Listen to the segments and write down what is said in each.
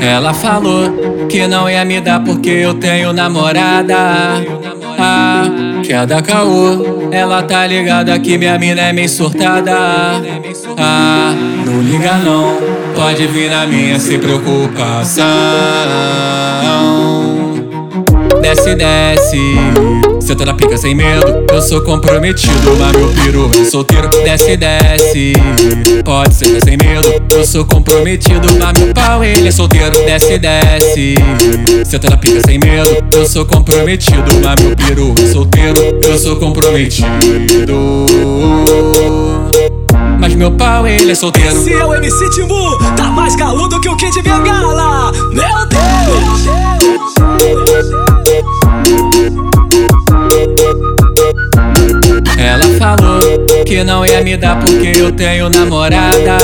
Ela falou que não ia me dar porque eu tenho namorada. Ah, que é da caô. Ela tá ligada que minha mina é meio surtada. Ah, não liga não, pode vir na minha sem preocupação. Desce, desce. Senta na pica sem medo, eu sou comprometido, mas meu piru é solteiro. Desce, desce, pode ser sem medo, eu sou comprometido, mas meu pau ele é solteiro. Desce, desce, senta na pica sem medo, eu sou comprometido, mas meu piru é solteiro, eu sou comprometido. Mas meu pau ele é solteiro. Esse é o MC Timbu, tá mais caludo que o Kid Bengala. Meu que não ia me dar porque eu tenho namorada.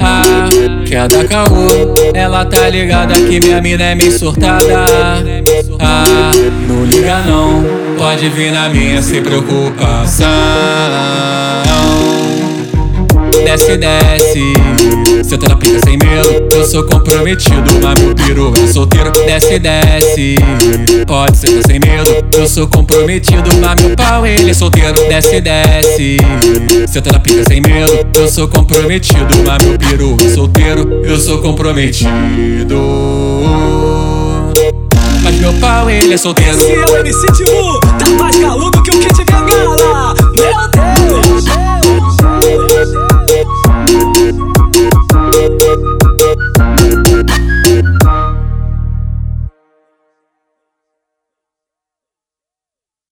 Ah, que é da caô, ela tá ligada que minha mina é meio surtada. Ah, não liga não, pode vir na minha sem preocupação. Desce, desce Senta na pica sem medo, eu sou comprometido Mas meu piru é solteiro, desce, desce. Pode ser sem medo, eu sou comprometido Mas meu pau ele é solteiro, desce, desce. Senta na pica sem medo, eu sou comprometido Mas meu piru é solteiro, eu sou comprometido. Mas meu pau ele é solteiro. Esse é o MC Tibu, tá mais caludo